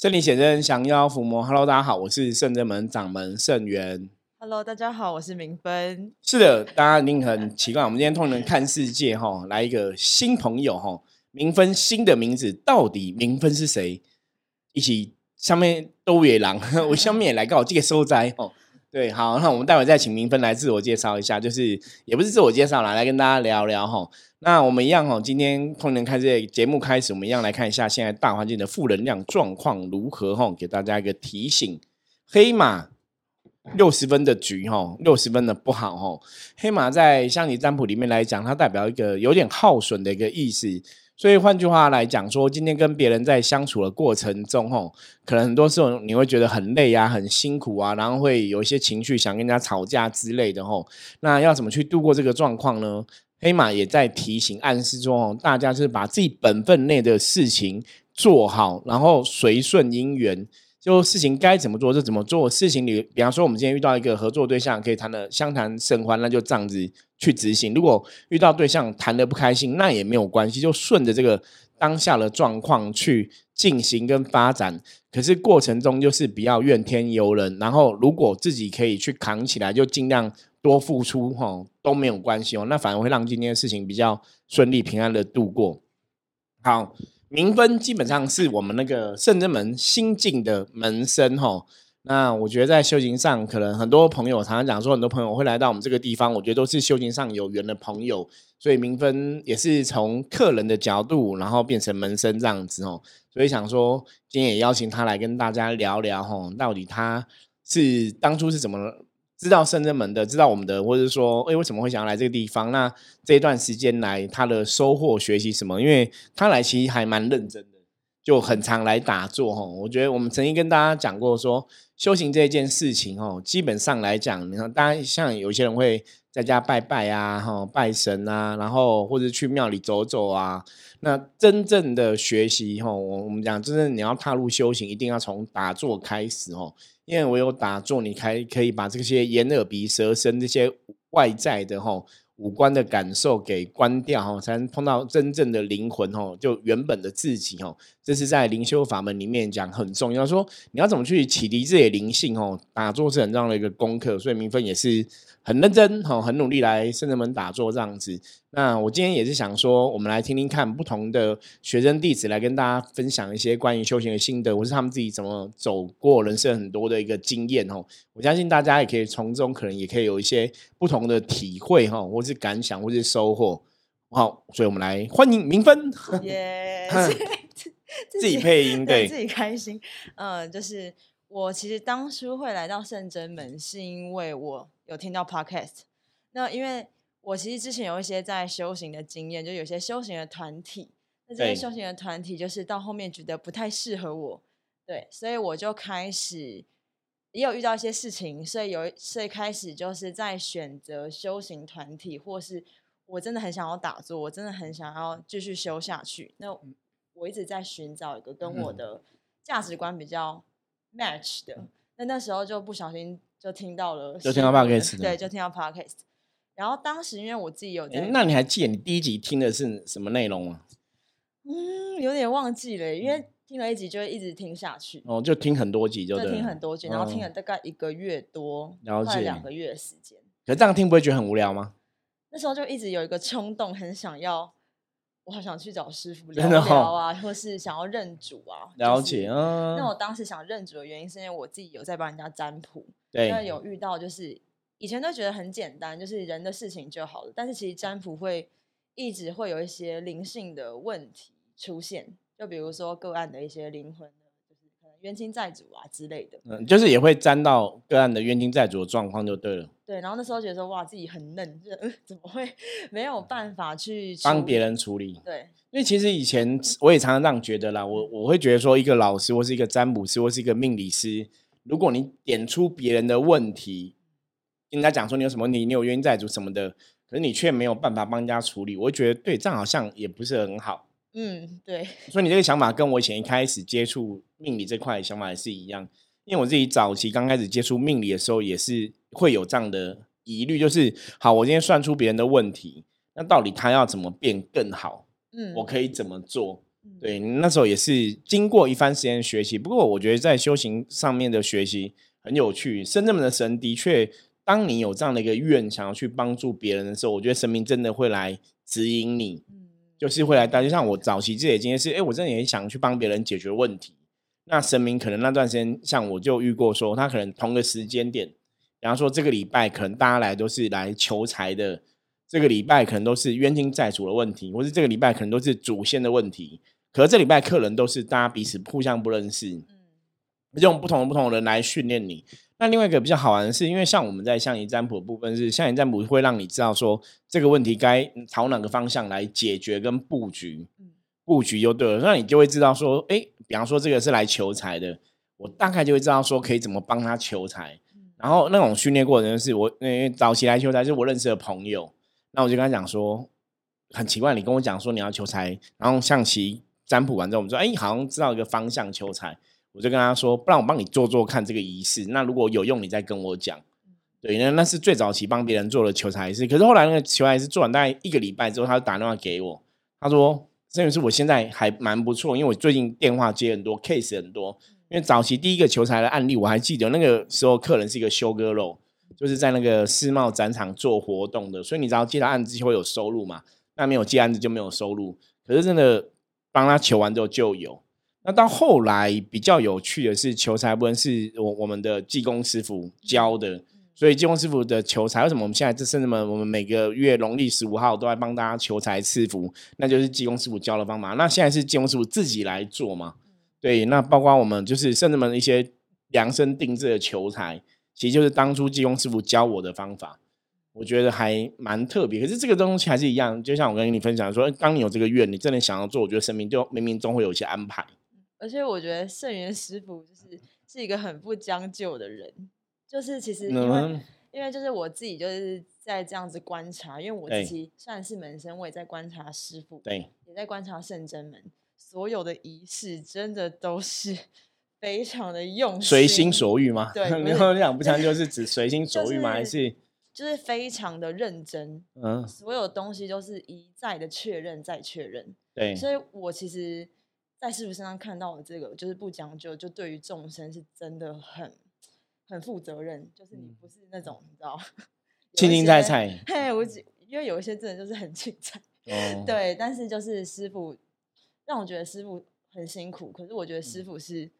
圣灵显真，降妖伏魔。Hello，大家好，我是圣真门掌门圣元。Hello，大家好，我是明芬。是的，大家一定很奇怪，我们今天通人看世界哈，来一个新朋友哈，明芬新的名字到底明芬是谁？一起上面都野狼，我下面也来告我这个收灾哦。对，好，那我们待会再请明芬来自我介绍一下，就是也不是自我介绍啦，来跟大家聊聊哈。那我们一样哈，今天通年开这节目开始，我们一样来看一下现在大环境的负能量状况如何哈，给大家一个提醒。黑马六十分的局哈，六十分的不好哈。黑马在象棋占卜里面来讲，它代表一个有点耗损的一个意思。所以换句话来讲，说今天跟别人在相处的过程中，吼，可能很多时候你会觉得很累啊，很辛苦啊，然后会有一些情绪想跟人家吵架之类的，吼。那要怎么去度过这个状况呢？黑马也在提醒、暗示中，大家是把自己本分内的事情做好，然后随顺因缘。就事情该怎么做就怎么做。事情里，比方说我们今天遇到一个合作对象，可以谈的相谈甚欢，那就这样子去执行。如果遇到对象谈的不开心，那也没有关系，就顺着这个当下的状况去进行跟发展。可是过程中就是不要怨天尤人，然后如果自己可以去扛起来，就尽量多付出哈，都没有关系哦。那反而会让今天的事情比较顺利平安的度过。好。明分基本上是我们那个圣真门新进的门生哈，那我觉得在修行上，可能很多朋友常常讲说，很多朋友会来到我们这个地方，我觉得都是修行上有缘的朋友，所以明分也是从客人的角度，然后变成门生这样子哦，所以想说今天也邀请他来跟大家聊聊哈，到底他是当初是怎么。知道圣真门的，知道我们的，或者说，哎，为什么会想要来这个地方？那这一段时间来，他的收获、学习什么？因为他来其实还蛮认真的，就很常来打坐哈。我觉得我们曾经跟大家讲过，说修行这件事情哦，基本上来讲，你看，大家像有些人会在家拜拜啊，哈，拜神啊，然后或者去庙里走走啊。那真正的学习哈，我我们讲，真正你要踏入修行，一定要从打坐开始哦。因为我有打坐，你才可以把这些眼耳鼻舌身这些外在的哈五官的感受给关掉哈，才能碰到真正的灵魂哦，就原本的自己哦。这是在灵修法门里面讲很重要，说你要怎么去启迪自己的灵性哦，打坐是很重要的一个功课，所以明分也是。很认真，哈，很努力来圣人门打坐这样子。那我今天也是想说，我们来听听看不同的学生弟子来跟大家分享一些关于修行的心得，或是他们自己怎么走过人生很多的一个经验哦。我相信大家也可以从中可能也可以有一些不同的体会哈，或是感想，或是收获。好，所以我们来欢迎明芬，耶，自己配音对，自己开心。嗯，就是我其实当初会来到圣真门，是因为我。有听到 podcast，那因为我其实之前有一些在修行的经验，就有些修行的团体，那这些修行的团体就是到后面觉得不太适合我，对，所以我就开始也有遇到一些事情，所以有所以开始就是在选择修行团体，或是我真的很想要打坐，我真的很想要继续修下去。那我一直在寻找一个跟我的价值观比较 match 的，那那时候就不小心。就听到了，就听到 podcast，对，就听到 podcast。然后当时因为我自己有，那你还记得你第一集听的是什么内容吗？嗯，有点忘记了，因为听了一集就会一直听下去。哦，就听很多集，就听很多集，然后听了大概一个月多，快两个月的时间。可这样听不会觉得很无聊吗？那时候就一直有一个冲动，很想要。我好想去找师傅聊聊啊，或是想要认主啊。了解啊。那我当时想认主的原因，是因为我自己有在帮人家占卜，对，那有遇到就是以前都觉得很简单，就是人的事情就好了。但是其实占卜会一直会有一些灵性的问题出现，就比如说个案的一些灵魂。冤亲债主啊之类的，嗯，就是也会沾到个案的冤亲债主的状况就对了。对，然后那时候觉得说哇自己很嫩，就怎么会没有办法去帮别人处理？对，因为其实以前我也常常这样觉得啦，我我会觉得说一个老师或是一个占卜师或是一个命理师，如果你点出别人的问题，跟他讲说你有什么你，你有冤亲债主什么的，可是你却没有办法帮人家处理，我会觉得对这样好像也不是很好。嗯，对。所以你这个想法跟我以前一开始接触命理这块想法也是一样，因为我自己早期刚开始接触命理的时候，也是会有这样的疑虑，就是好，我今天算出别人的问题，那到底他要怎么变更好？嗯，我可以怎么做？对，那时候也是经过一番时间学习。不过我觉得在修行上面的学习很有趣。深圳的神的确，当你有这样的一个愿，想要去帮助别人的时候，我觉得神明真的会来指引你，就是会来带。就像我早期自己经验是，哎，我真的也想去帮别人解决问题。那神明可能那段时间，像我就遇过说，他可能同个时间点，比方说这个礼拜可能大家来都是来求财的，这个礼拜可能都是冤亲债主的问题，或是这个礼拜可能都是祖先的问题。可是这礼拜客人都是大家彼此互相不认识，嗯，用不同的不同的人来训练你。那另外一个比较好玩的是，因为像我们在象棋占卜部分是象棋占卜会让你知道说这个问题该朝哪个方向来解决跟布局，布局就对了。那你就会知道说，哎，比方说这个是来求财的，我大概就会知道说可以怎么帮他求财。然后那种训练过程是我因为早期来求财是我认识的朋友，那我就跟他讲说，很奇怪，你跟我讲说你要求财，然后象棋。占卜完之后，我们说：“哎，好像知道一个方向求财。”我就跟他说：“不然我帮你做做看这个仪式。那如果有用，你再跟我讲。”对，那那是最早期帮别人做的求财仪式。可是后来那个求财仪式做完大概一个礼拜之后，他就打电话给我，他说：“这件事我现在还蛮不错，因为我最近电话接很多，case 很多。因为早期第一个求财的案例，我还记得那个时候客人是一个修哥肉，就是在那个世贸展场做活动的，所以你只要接到案子就会有收入嘛。那没有接案子就没有收入。可是真的。”帮他求完之后就有，那到后来比较有趣的是求财部分是我我们的技工师傅教的，所以技工师傅的求财为什么我们现在这甚至们我们每个月农历十五号都在帮大家求财赐福，那就是技工师傅教的方法。那现在是技工师傅自己来做嘛？对，那包括我们就是甚至们一些量身定制的求财，其实就是当初技工师傅教我的方法。我觉得还蛮特别，可是这个东西还是一样，就像我跟你分享说，当你有这个愿，你真的想要做，我觉得生命就冥冥中会有一些安排。而且我觉得圣元师傅就是是一个很不将就的人，就是其实因为因为就是我自己就是在这样子观察，因为我自己算是门生，我也在观察师傅，对，也在观察圣真门，所有的仪式真的都是 非常的用心，随心所欲吗？对，你后讲不将就 是指随心所欲吗？还是？就是非常的认真，嗯，所有东西都是一再的确认再确认，对，所以我其实，在师傅身上看到的这个，就是不讲究，就对于众生是真的很很负责任，就是你不是那种你知道，青青菜菜，嘿，我只因为有一些真的就是很青菜，对，但是就是师傅让我觉得师傅很辛苦，可是我觉得师傅是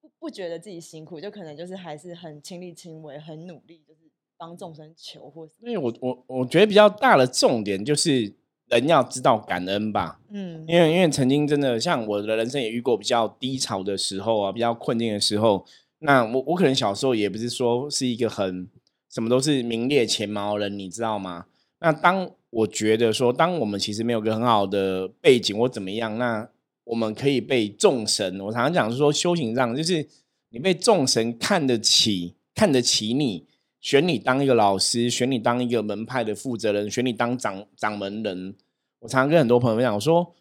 不不觉得自己辛苦，就可能就是还是很亲力亲为，很努力，就是。帮众生求，或因为我我我觉得比较大的重点就是人要知道感恩吧。嗯，因为因为曾经真的像我的人生也遇过比较低潮的时候啊，比较困境的时候。那我我可能小时候也不是说是一个很什么都是名列前茅人，你知道吗？那当我觉得说，当我们其实没有个很好的背景或怎么样，那我们可以被众神，我常常讲是说修行上就是你被众神看得起，看得起你。选你当一个老师，选你当一个门派的负责人，选你当掌掌门人。我常常跟很多朋友讲，我说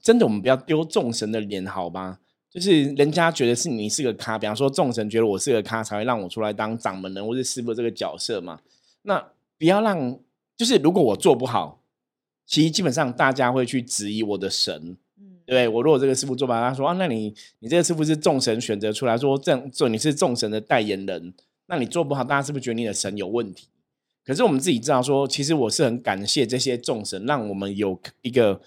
真的，我们不要丢众神的脸，好吧？就是人家觉得是你是个咖，比方说众神觉得我是个咖，才会让我出来当掌门人或是师傅这个角色嘛。那不要让，就是如果我做不好，其实基本上大家会去质疑我的神。嗯，对我如果这个师傅做不好，他说啊，那你你这个师傅是众神选择出来说这样做，你是众神的代言人。那你做不好，大家是不是觉得你的神有问题？可是我们自己知道，说其实我是很感谢这些众神，让我们有一个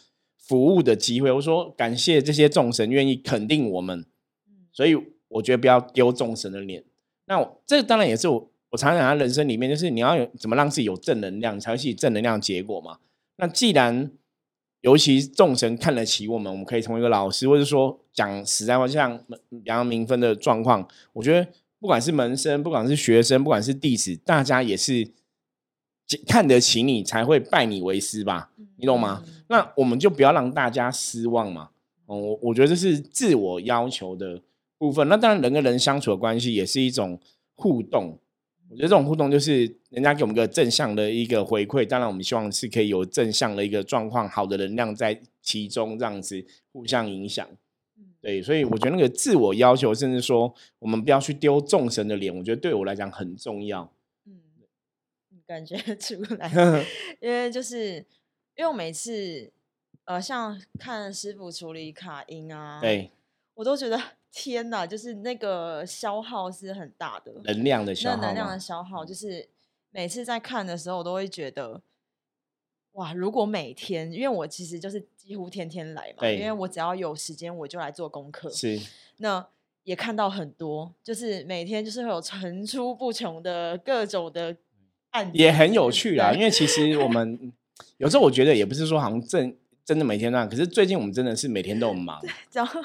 服务的机会。我说感谢这些众神愿意肯定我们，所以我觉得不要丢众神的脸。那这当然也是我我常常讲，人生里面就是你要有怎么让自己有正能量，才会是正能量结果嘛。那既然尤其众神看得起我们，我们可以成为一个老师，或者说讲实在话，像杨明分的状况，我觉得。不管是门生，不管是学生，不管是弟子，大家也是看得起你，才会拜你为师吧？你懂吗？那我们就不要让大家失望嘛。哦，我我觉得这是自我要求的部分。那当然，人跟人相处的关系也是一种互动。我觉得这种互动就是人家给我们个正向的一个回馈。当然，我们希望是可以有正向的一个状况，好的能量在其中，这样子互相影响。对，所以我觉得那个自我要求，甚至说我们不要去丢众神的脸，我觉得对我来讲很重要。嗯，感觉 出来，因为就是因为我每次呃，像看师傅处理卡音啊，对，我都觉得天哪，就是那个消耗是很大的，能量的消耗，那能量的？消耗，就是每次在看的时候，我都会觉得，哇，如果每天，因为我其实就是几乎天天来嘛，因为我只要有时间，我就来做功课，是，那也看到很多，就是每天就是会有层出不穷的各种的案，也很有趣啦，因为其实我们 有时候我觉得也不是说好像正。真的每天那样，可是最近我们真的是每天都很忙，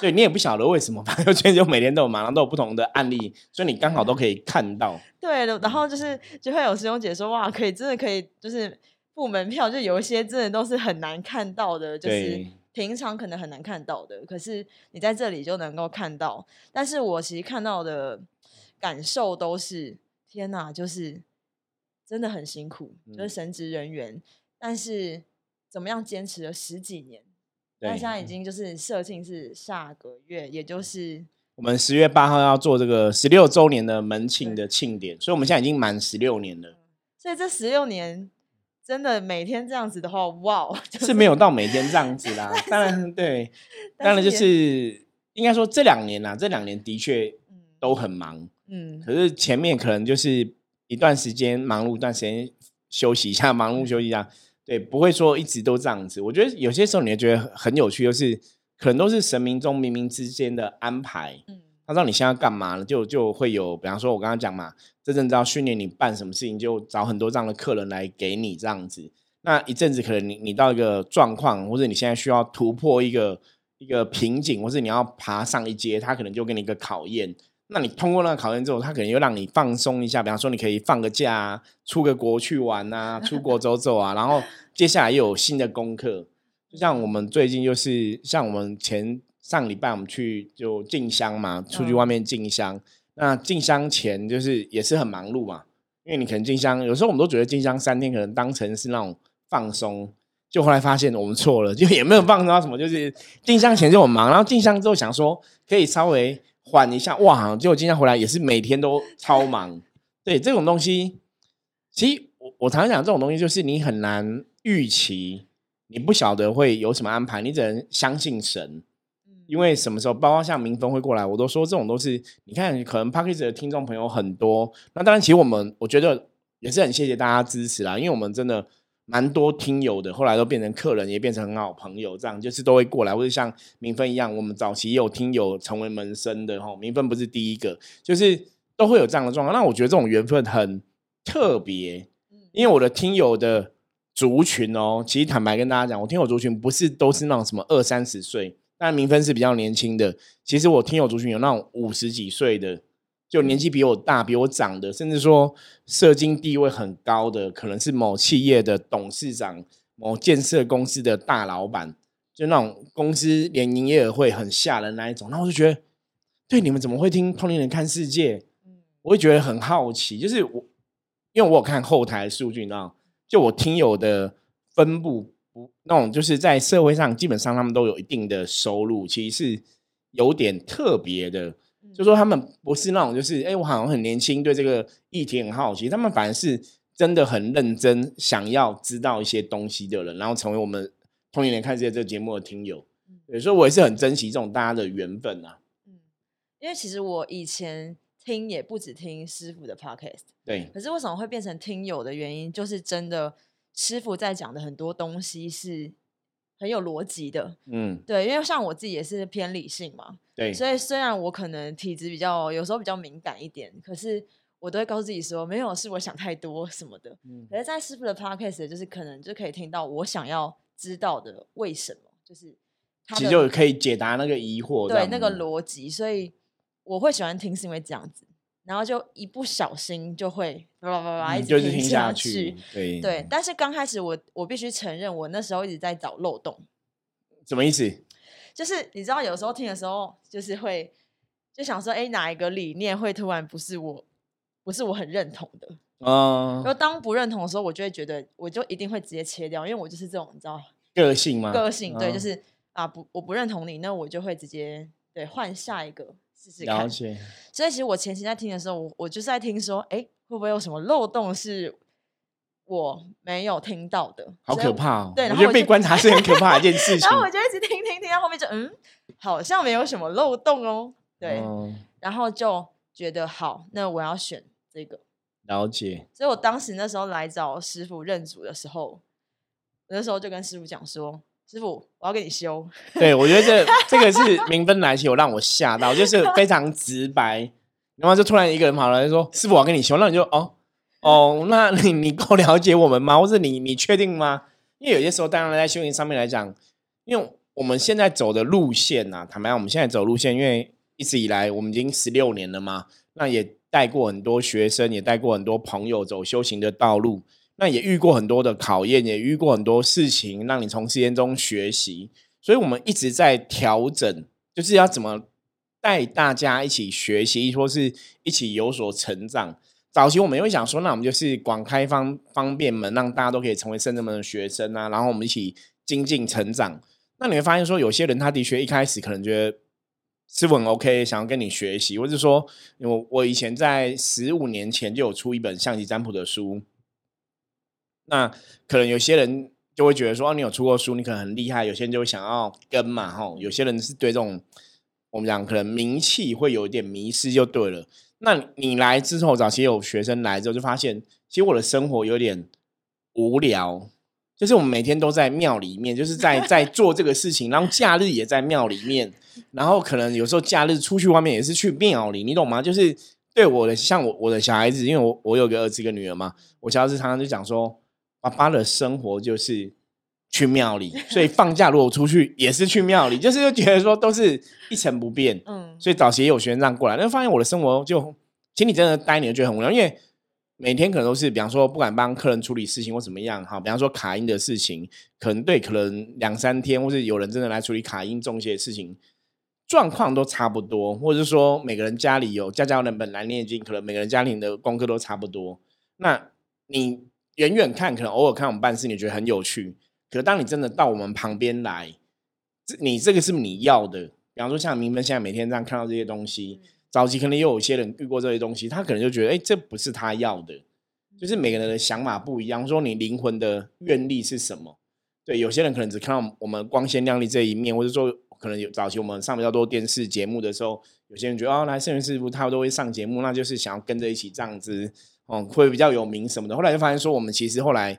对，你也不晓得为什么，反正就每天都有忙，然后都有不同的案例，所以你刚好都可以看到。对的，然后就是就会有师兄姐说，哇，可以真的可以，就是付门票，就有一些真的都是很难看到的，就是平常可能很难看到的，可是你在这里就能够看到。但是我其实看到的感受都是，天哪，就是真的很辛苦，就是神职人员，但是。怎么样坚持了十几年？那现在已经就是社庆是下个月，也就是我们十月八号要做这个十六周年的门庆的庆典，所以我们现在已经满十六年了。所以这十六年真的每天这样子的话，哇，是没有到每天这样子啦。当然，对，当然就是应该说这两年啦，这两年的确都很忙。嗯，可是前面可能就是一段时间忙碌，一段时间休息一下，忙碌休息一下。对，不会说一直都这样子。我觉得有些时候你会觉得很有趣，就是可能都是神明中冥冥之间的安排。嗯，他知道你现在干嘛了，就就会有，比方说我刚刚讲嘛，这阵子要训练你办什么事情，就找很多这样的客人来给你这样子。那一阵子可能你你到一个状况，或者你现在需要突破一个一个瓶颈，或是你要爬上一阶，他可能就给你一个考验。那你通过那个考验之后，他可能又让你放松一下，比方说你可以放个假，出个国去玩啊，出国走走啊，然后接下来又有新的功课。就像我们最近就是像我们前上礼拜我们去就进香嘛，出去外面进香。那进香前就是也是很忙碌嘛，因为你可能进香，有时候我们都觉得进香三天可能当成是那种放松，就后来发现我们错了，就也没有放松到什么，就是进香前就很忙，然后进香之后想说可以稍微。缓一下哇！结果今天回来也是每天都超忙。对这种东西，其实我我常常讲，这种东西就是你很难预期，你不晓得会有什么安排，你只能相信神。因为什么时候，包括像明峰会过来，我都说这种都是你看，可能 p a c k a g e 的听众朋友很多。那当然，其实我们我觉得也是很谢谢大家支持啦，因为我们真的。蛮多听友的，后来都变成客人，也变成很好朋友，这样就是都会过来，或者像明芬一样，我们早期也有听友成为门生的哈。明芬不是第一个，就是都会有这样的状况。那我觉得这种缘分很特别，因为我的听友的族群哦，其实坦白跟大家讲，我听友族群不是都是那种什么二三十岁，但明芬是比较年轻的。其实我听友族群有那种五十几岁的。就年纪比我大、比我长的，甚至说社经地位很高的，可能是某企业的董事长、某建设公司的大老板，就那种公司连营业额会很吓人那一种。那我就觉得，对你们怎么会听《通灵人看世界》？我会觉得很好奇。就是我，因为我有看后台数据，你知道，就我听友的分布，不那种就是在社会上，基本上他们都有一定的收入，其实是有点特别的。就说他们不是那种，就是哎，我好像很年轻，对这个议题很好奇。他们反而是真的很认真，想要知道一些东西的人，然后成为我们同一年看这些这个节目的听友。有时候我也是很珍惜这种大家的缘分啊。嗯，因为其实我以前听也不止听师傅的 podcast，对。可是为什么会变成听友的原因，就是真的师傅在讲的很多东西是。很有逻辑的，嗯，对，因为像我自己也是偏理性嘛，对，所以虽然我可能体质比较有时候比较敏感一点，可是我都会告诉自己说，没有是我想太多什么的。嗯，可是，在师傅的 podcast 就是可能就可以听到我想要知道的为什么，就是其实就可以解答那个疑惑，对那个逻辑，所以我会喜欢听是因为这样子。然后就一不小心就会叭叭叭叭一直听下去，对对。但是刚开始我我必须承认，我那时候一直在找漏洞。什么意思？就是你知道，有时候听的时候，就是会就想说，哎，哪一个理念会突然不是我，不是我很认同的啊？然后当不认同的时候，我就会觉得，我就一定会直接切掉，因为我就是这种，你知道，个性吗？个性对，就是啊，不，我不认同你，那我就会直接对换下一个。了解，所以其实我前期在听的时候，我我就是在听说，哎，会不会有什么漏洞是我没有听到的，好可怕哦！对然我觉得被观察是很可怕的一件事情 然。后我就一直听听听到后面就嗯，好像没有什么漏洞哦。对，哦然后就觉得好，那我要选这个。了解。所以我当时那时候来找师傅认主的时候，我那时候就跟师傅讲说：“师傅，我要给你修。对，我觉得这这个是明分来起，有让我吓到，就是非常直白。然后就突然一个人跑来说：“师傅，我跟你修。”那你就哦哦，那你你够了解我们吗？或者你你确定吗？因为有些时候，当然在修行上面来讲，因为我们现在走的路线呐、坦白讲，我们现在走路线，因为一直以来我们已经十六年了嘛，那也带过很多学生，也带过很多朋友走修行的道路，那也遇过很多的考验，也遇过很多事情，让你从实验中学习。所以我们一直在调整，就是要怎么带大家一起学习，或是一起有所成长。早期我们也会想说，那我们就是广开方方便门，让大家都可以成为圣人们的学生啊，然后我们一起精进成长。那你会发现说，有些人他的确一开始可能觉得是很 OK，想要跟你学习，或者说我我以前在十五年前就有出一本象棋占卜的书，那可能有些人就会觉得说，哦，你有出过书，你可能很厉害，有些人就会想要跟嘛，吼，有些人是对这种我们讲可能名气会有一点迷失，就对了。那你来之后，早期有学生来之后，就发现其实我的生活有点无聊，就是我们每天都在庙里面，就是在 在做这个事情，然后假日也在庙里面，然后可能有时候假日出去外面也是去庙里，你懂吗？就是对我的像我我的小孩子，因为我我有个儿子一个女儿嘛，我小孩子常常就讲说，爸爸的生活就是去庙里，所以放假如果出去也是去庙里，就是就觉得说都是一成不变”。嗯，所以早期也有学生这样过来，但发现我的生活就，其实你真的待你就觉得很无聊，因为每天可能都是，比方说不敢帮客人处理事情或怎么样，哈，比方说卡音的事情，可能对，可能两三天，或是有人真的来处理卡音中介的事情，状况都差不多，或者是说每个人家里有家家人本来念经，可能每个人家庭的功课都差不多。那你远远看，可能偶尔看我们办事，你觉得很有趣，可是当你真的到我们旁边来，这你这个是你要的。比方说像明芬现在每天这样看到这些东西，早期可能也有一些人遇过这些东西，他可能就觉得，哎，这不是他要的，就是每个人的想法不一样。说你灵魂的愿力是什么？对，有些人可能只看到我们光鲜亮丽这一面，或者说可能有早期我们上比较多电视节目的时候，有些人觉得哦，来圣元师傅他都会上节目，那就是想要跟着一起这样子，嗯，会比较有名什么的。后来就发现说，我们其实后来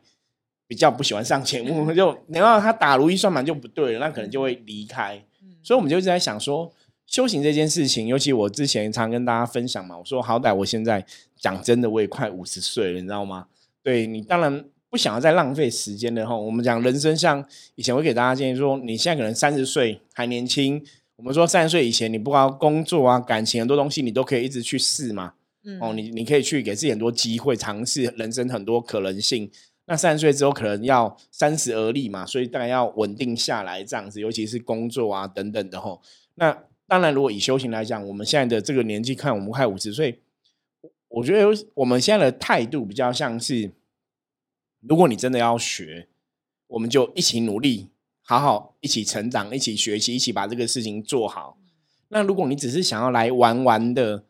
比较不喜欢上节目，就然后他打如意算盘就不对了，那可能就会离开。所以我们就一直在想说，修行这件事情，尤其我之前常跟大家分享嘛，我说好歹我现在讲真的，我也快五十岁了，你知道吗？对你当然不想要再浪费时间的哈。我们讲人生，像以前会给大家建议说，你现在可能三十岁还年轻，我们说三十岁以前，你不管工作啊、感情很多东西，你都可以一直去试嘛。嗯哦，你你可以去给自己很多机会，尝试人生很多可能性。那三十岁之后可能要三十而立嘛，所以大概要稳定下来这样子，尤其是工作啊等等的吼。那当然，如果以修行来讲，我们现在的这个年纪看，我们快五十岁，我我觉得我们现在的态度比较像是，如果你真的要学，我们就一起努力，好好一起成长，一起学习，一起把这个事情做好。那如果你只是想要来玩玩的，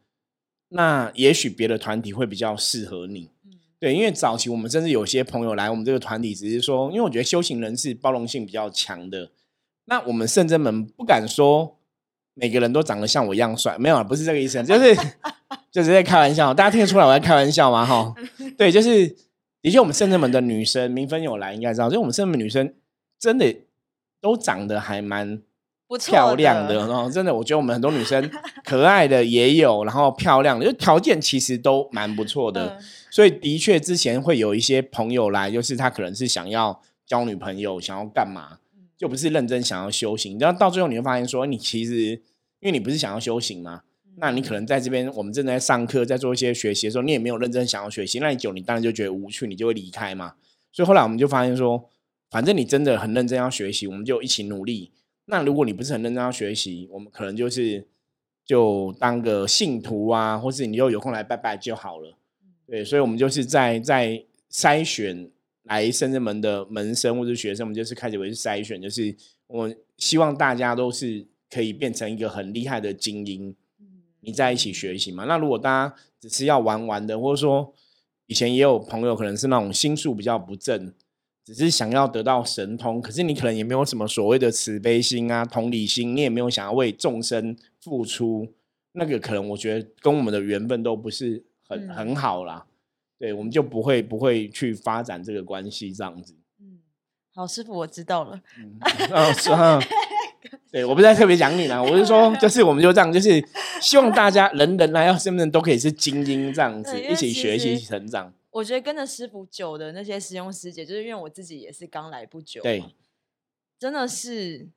那也许别的团体会比较适合你。对，因为早期我们甚至有些朋友来我们这个团体，只是说，因为我觉得修行人是包容性比较强的。那我们圣真们不敢说每个人都长得像我一样帅，没有，不是这个意思，就是 就是在开玩笑。大家听得出来我在开玩笑吗？哈，对，就是的确，我们圣真们的女生，明芬有来应该知道，就我们圣真门女生真的都长得还蛮不错漂亮的，然后真的，我觉得我们很多女生 可爱的也有，然后漂亮的，就条件其实都蛮不错的。嗯所以的确，之前会有一些朋友来，就是他可能是想要交女朋友，想要干嘛，就不是认真想要修行。然后到最后你会发现说，你其实因为你不是想要修行嘛，那你可能在这边我们正在上课，在做一些学习的时候，你也没有认真想要学习，那你久你当然就觉得无趣，你就会离开嘛。所以后来我们就发现说，反正你真的很认真要学习，我们就一起努力。那如果你不是很认真要学习，我们可能就是就当个信徒啊，或是你又有空来拜拜就好了。对，所以我们就是在在筛选来深圳门的门生或者学生，我们就是开始为筛选，就是我希望大家都是可以变成一个很厉害的精英，你在一起学习嘛。那如果大家只是要玩玩的，或者说以前也有朋友可能是那种心术比较不正，只是想要得到神通，可是你可能也没有什么所谓的慈悲心啊、同理心，你也没有想要为众生付出，那个可能我觉得跟我们的缘分都不是很、嗯很好啦。对，我们就不会不会去发展这个关系这样子。嗯，好，师傅，我知道了。嗯，哦是啊，对我不是在特别讲你啦，我是说，就是我们就这样，就是希望大家人人来到身边都可以是精英这样子，一起学习、成长。我觉得跟着师傅久的那些师兄师姐，就是因为我自己也是刚来不久，对，真的是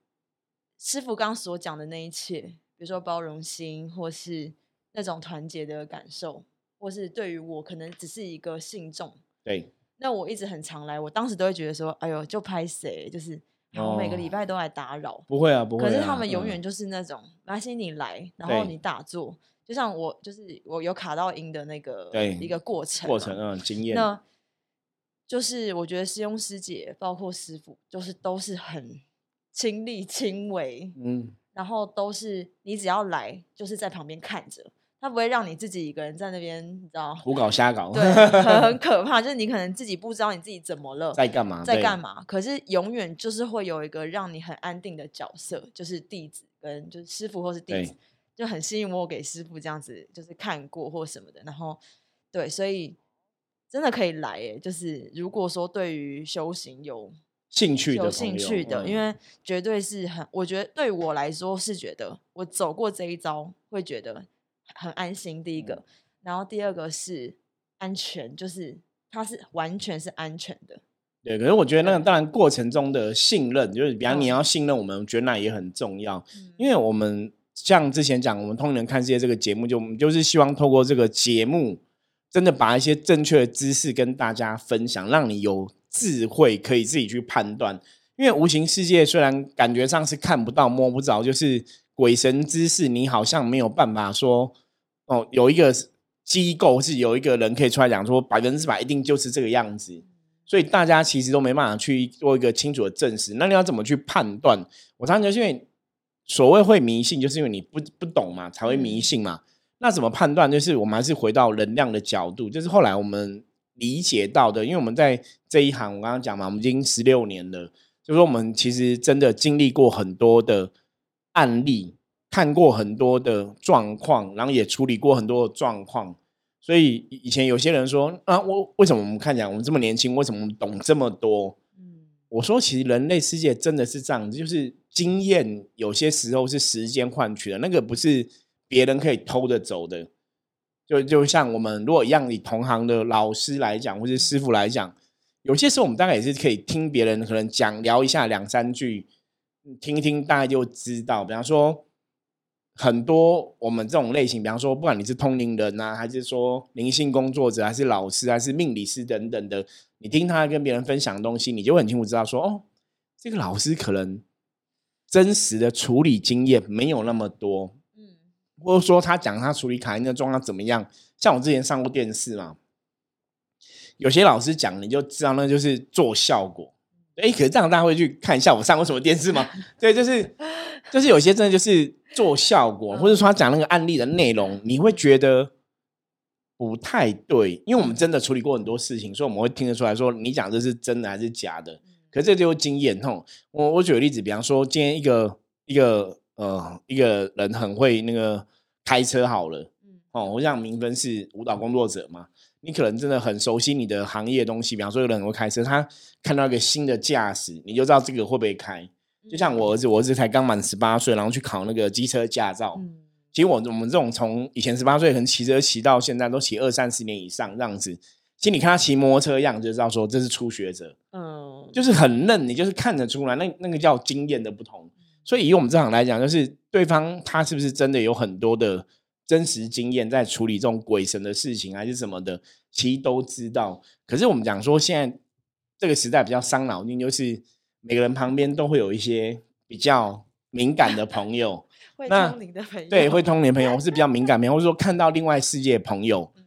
师傅刚所讲的那一切，比如说包容心，或是那种团结的感受，或是对于我可能只是一个信众，对，那我一直很常来，我当时都会觉得说，哎呦，就拍谁，就是我每个礼哦拜都来打扰，不会啊，不会、啊。可是他们永嗯。远就是那种，没关系，你来，然后你打坐，就像我，就是我有卡到音的那个对一个过程，过程嗯经验，那就是我觉得师兄师姐，包括师傅，就是都是很亲力亲为，嗯，然后都是你只要来，就是在旁边看着，他不会让你自己一个人在那边，你知道，胡搞瞎搞，对，很很 可怕，就是你可能自己不知道你自己怎么了，在干嘛？在干？嘛？可是永远就是会有一个让你很安定的角色，就是弟子跟就是师傅或是弟子，就很幸运我给师傅这样子就是看过或什么的，然后对，所以真的可以来耶，就是如果说对于修行有兴趣的有兴趣的，因嗯为绝对是很，我觉得对我来说是觉得我走过这一招会觉得很安心。第一嗯个，然后第二个是安全，就是它是完全是安全的。对，可是我觉得那个当然过程中的信任，就是比方你嗯要信任我们，我觉得那也很重要。嗯因为我们像之前讲，我们通人看世界这个节目，就我们就是希望透过这个节目，真的把一些正确的知识跟大家分享，让你有智慧可以自己去判断。因为无形世界虽然感觉上是看不到、摸不着，就是鬼神之事，你好像没有办法说哦，有一个机构是有一个人可以出来讲说百分之百一定就是这个样子。所以大家其实都没办法去做一个清楚的证实。那你要怎么去判断？我常常就是因为所谓会迷信，就是因为你不不懂嘛，才会迷信嘛。那怎么判断？就是我们还是回到能量的角度，就是后来我们理解到的，因为我们在这一行，我刚刚讲嘛，我们已经十六年了，就是说我们其实真的经历过很多的案例，看过很多的状况，然后也处理过很多的状况。所以以以前有些人说啊，我为什么我们看起来我们这么年轻，为什么我们懂这么多？我说，其实人类世界真的是这样子，就是经验有些时候是时间换取的，那个不是别人可以偷着走的。就就像我们如果一样，以同行的老师来讲，或是师傅来讲，有些时候我们大概也是可以听别人可能讲聊一下两三句，听一听大概就知道。比方说，很多我们这种类型，比方说，不管你是通灵人啊，还是说灵性工作者，还是老师，还是命理师等等的，你听他跟别人分享的东西，你就会很清楚知道说，哦，这个老师可能真实的处理经验没有那么多，嗯或者说他讲他处理卡因的状况怎么样。像我之前上过电视嘛，有些老师讲你就知道那就是做效果。哎，可是这样大家会去看一下我上过什么电视吗？对，就是 就是有些真的就是做效果，或者说他讲那个案例的内容，你会觉得不太对，因为我们真的处理过很多事情，所以我们会听得出来说你讲这是真的还是假的。可是这就是经验吼。我我举个例子，比方说今天一个一个呃一个人很会那个开车好了嗯哦，我想明分是舞蹈工作者嘛，你可能真的很熟悉你的行业的东西，比方说有人很会开车，他看到一个新的驾驶，你就知道这个会不会开。就像我儿子，我儿子才刚满十八岁，然后去考那个机车驾照。嗯其实我我们这种从以前十八岁可能骑车骑到现在都骑二三十年以上这样子，其实你看他骑摩托车样，就知道说这是初学者。嗯，就是很嫩，你就是看得出来，那那个叫经验的不同。所以以我们这行来讲，就是对方他是不是真的有很多的真实经验在处理这种鬼神的事情，还是什么的，其实都知道。可是我们讲说，现在这个时代比较伤脑筋，就是每个人旁边都会有一些比较敏感的朋友，会那通灵的朋友，对，会通灵的朋友，我是比较敏感的朋友，或者说看到另外世界的朋友。嗯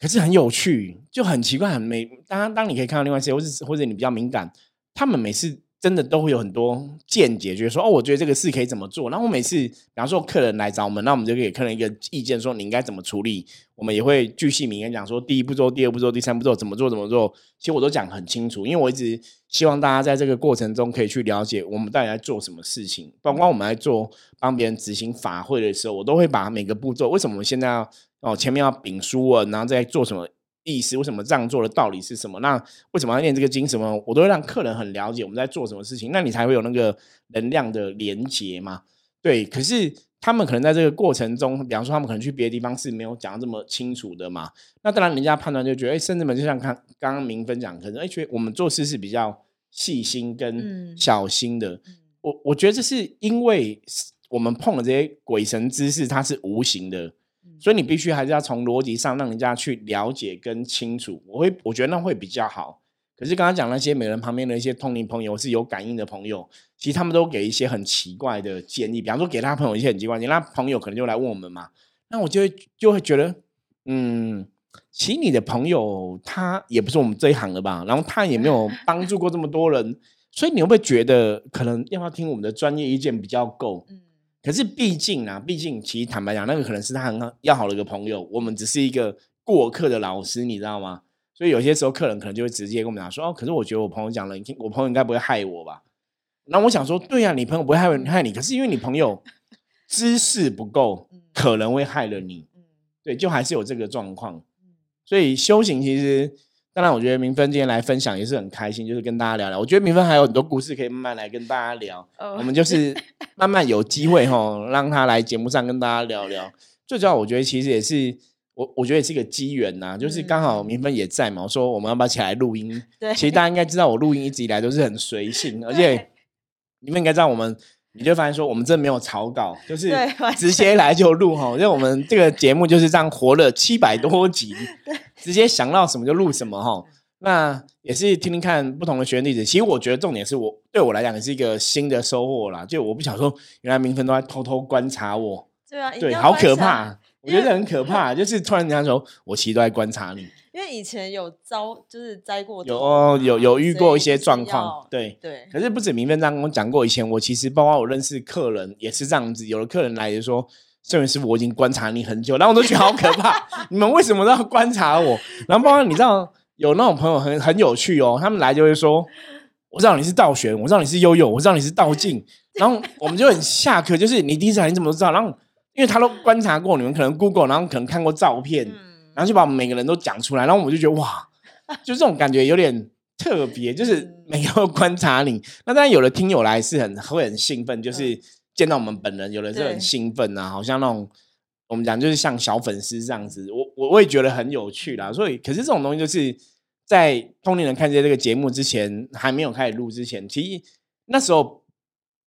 可是很有趣，就很奇怪，很美。当当你可以看到另外世界，或是或者你比较敏感，他们每次真的都会有很多见解，觉得说哦，我觉得这个事可以怎么做。然后我每次，比方说客人来找我们，那我们就给客人一个意见，说你应该怎么处理。我们也会巨细明跟讲说，第一步骤，第二步骤，第三步骤，怎么做怎么做。其实我都讲很清楚，因为我一直希望大家在这个过程中可以去了解我们到底在做什么事情。包括我们在做帮别人执行法会的时候，我都会把每个步骤，为什么我现在要哦前面要禀书文，然后再做什么。意思为什么这样做的道理是什么？那为什么要念这个经？什么我都会让客人很了解我们在做什么事情，那你才会有那个能量的连接嘛？对。可是他们可能在这个过程中，比方说他们可能去别的地方是没有讲这么清楚的嘛？那当然人家判断就觉得，哎，甚至们就像看刚刚明分讲，可能哎觉得我们做事是比较细心跟小心的。我我觉得这是因为我们碰的这些鬼神之事，它是无形的。所以你必须还是要从逻辑上让人家去了解跟清楚，我会我觉得那会比较好。可是刚刚讲那些美人旁边的一些通灵朋友是有感应的朋友，其实他们都给一些很奇怪的建议，比方说给他朋友一些很奇怪建议，那朋友可能就来问我们嘛，那我就会就会觉得，嗯，其实你的朋友他也不是我们这一行的吧，然后他也没有帮助过这么多人，所以你会不会觉得可能要不要听我们的专业意见比较够？可是毕竟啊，毕竟其实坦白讲，那个可能是他很要好的一个朋友，我们只是一个过客的老师，你知道吗？所以有些时候客人可能就会直接跟我们讲说：“哦，可是我觉得我朋友讲了，我朋友应该不会害我吧？”那我想说，对呀，你朋友不会害害你，可是因为你朋友知识不够，可能会害了你。对，就还是有这个状况。所以修行其实。当然，我觉得明芬今天来分享也是很开心，就是跟大家聊聊。我觉得明芬还有很多故事可以慢慢来跟大家聊。我们就是 慢慢有机会哈，让他来节目上跟大家聊聊。最主要，我觉得其实也是我，我觉得也是一个机缘呐，就是刚好明芬也在嘛。我说我们要不要起来录音？对，其实大家应该知道，我录音一直以来都是很随性，而且你们应该知道我们。你就发现说，我们真的没有草稿，就是直接来就录哈。因为我们这个节目就是这样活了七百多集，直接想到什么就录什么哈。那也是听听看不同的学员例子。其实我觉得重点是我对我来讲也是一个新的收获啦。就我不想说，原来明芬都在偷偷观察我。对啊，对，好可怕。我觉得很可怕，就是突然间说，我其实都在观察你。因为以前有遭，就是栽过，有哦，有有遇过一些状况，对对。可是不止明分章跟我讲过，以前我其实包括我认识客人也是这样子，有的客人来就说：“摄影师傅，我已经观察你很久。”然后我都觉得好可怕，你们为什么都要观察我？然后包括你知道，有那种朋友很很有趣哦，他们来就会说：“我知道你是道玄，我知道你是悠悠，我知道你是道静。”然后我们就很下课，就是你第一次来你怎么都知道？然后。因为他都观察过你们，可能 Google，然后可能看过照片，然后就把我们每个人都讲出来，然后我就觉得哇，就这种感觉有点特别，就是每个观察你。那当然有的听友来是很会很兴奋，就是见到我们本人，有的是很兴奋啊，好像那种我们讲就是像小粉丝这样子。我我我也觉得很有趣啦。所以，可是这种东西就是在通灵人看见这个节目之前，还没有开始录之前，其实那时候。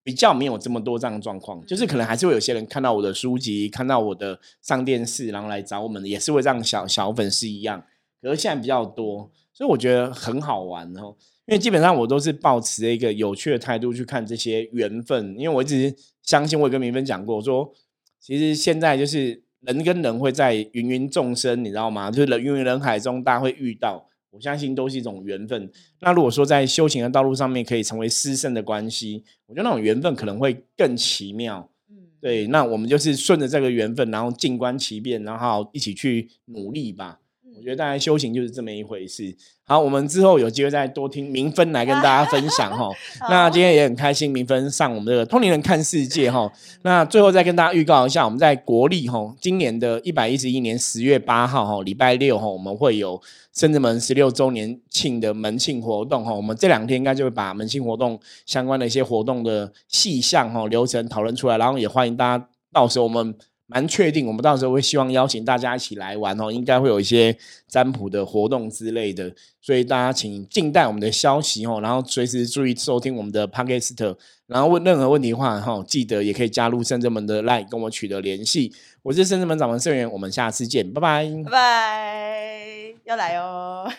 比较没有这么多这样的状况，就是可能还是会有些人看到我的书籍，看到我的上电视，然后来找我们，也是会像小小粉丝一样。可是现在比较多，所以我觉得很好玩哦。因为基本上我都是保持一个有趣的态度去看这些缘分，因为我一直相信，我也跟明芬讲过，说其实现在就是人跟人会在芸芸众生，你知道吗？就是人芸芸人海中，大家会遇到。我相信都是一种缘分。那如果说在修行的道路上面可以成为师生的关系，我觉得那种缘分可能会更奇妙。嗯，对。那我们就是顺着这个缘分，然后静观其变，然后一起去努力吧。我觉得大家修行就是这么一回事。好，我们之后有机会再多听明芬来跟大家分享哈。那今天也很开心，明芬上我们的通灵人看世界哈。那最后再跟大家预告一下，我们在国历哈今年的一百一十一年十月八号哈礼拜六哈，我们会有深圳门十六周年庆的门庆活动哈。我们这两天应该就会把门庆活动相关的一些活动的细项哈流程讨论出来，然后也欢迎大家到时候我们。蛮确定，我们到时候会希望邀请大家一起来玩哦，应该会有一些占卜的活动之类的，所以大家请静待我们的消息哦，然后随时注意收听我们的 podcast，然后问任何问题的话哈，记得也可以加入圣智门的 line 跟我取得联系。我是圣智门掌门圣元，我们下次见，拜拜，拜拜，要来哦。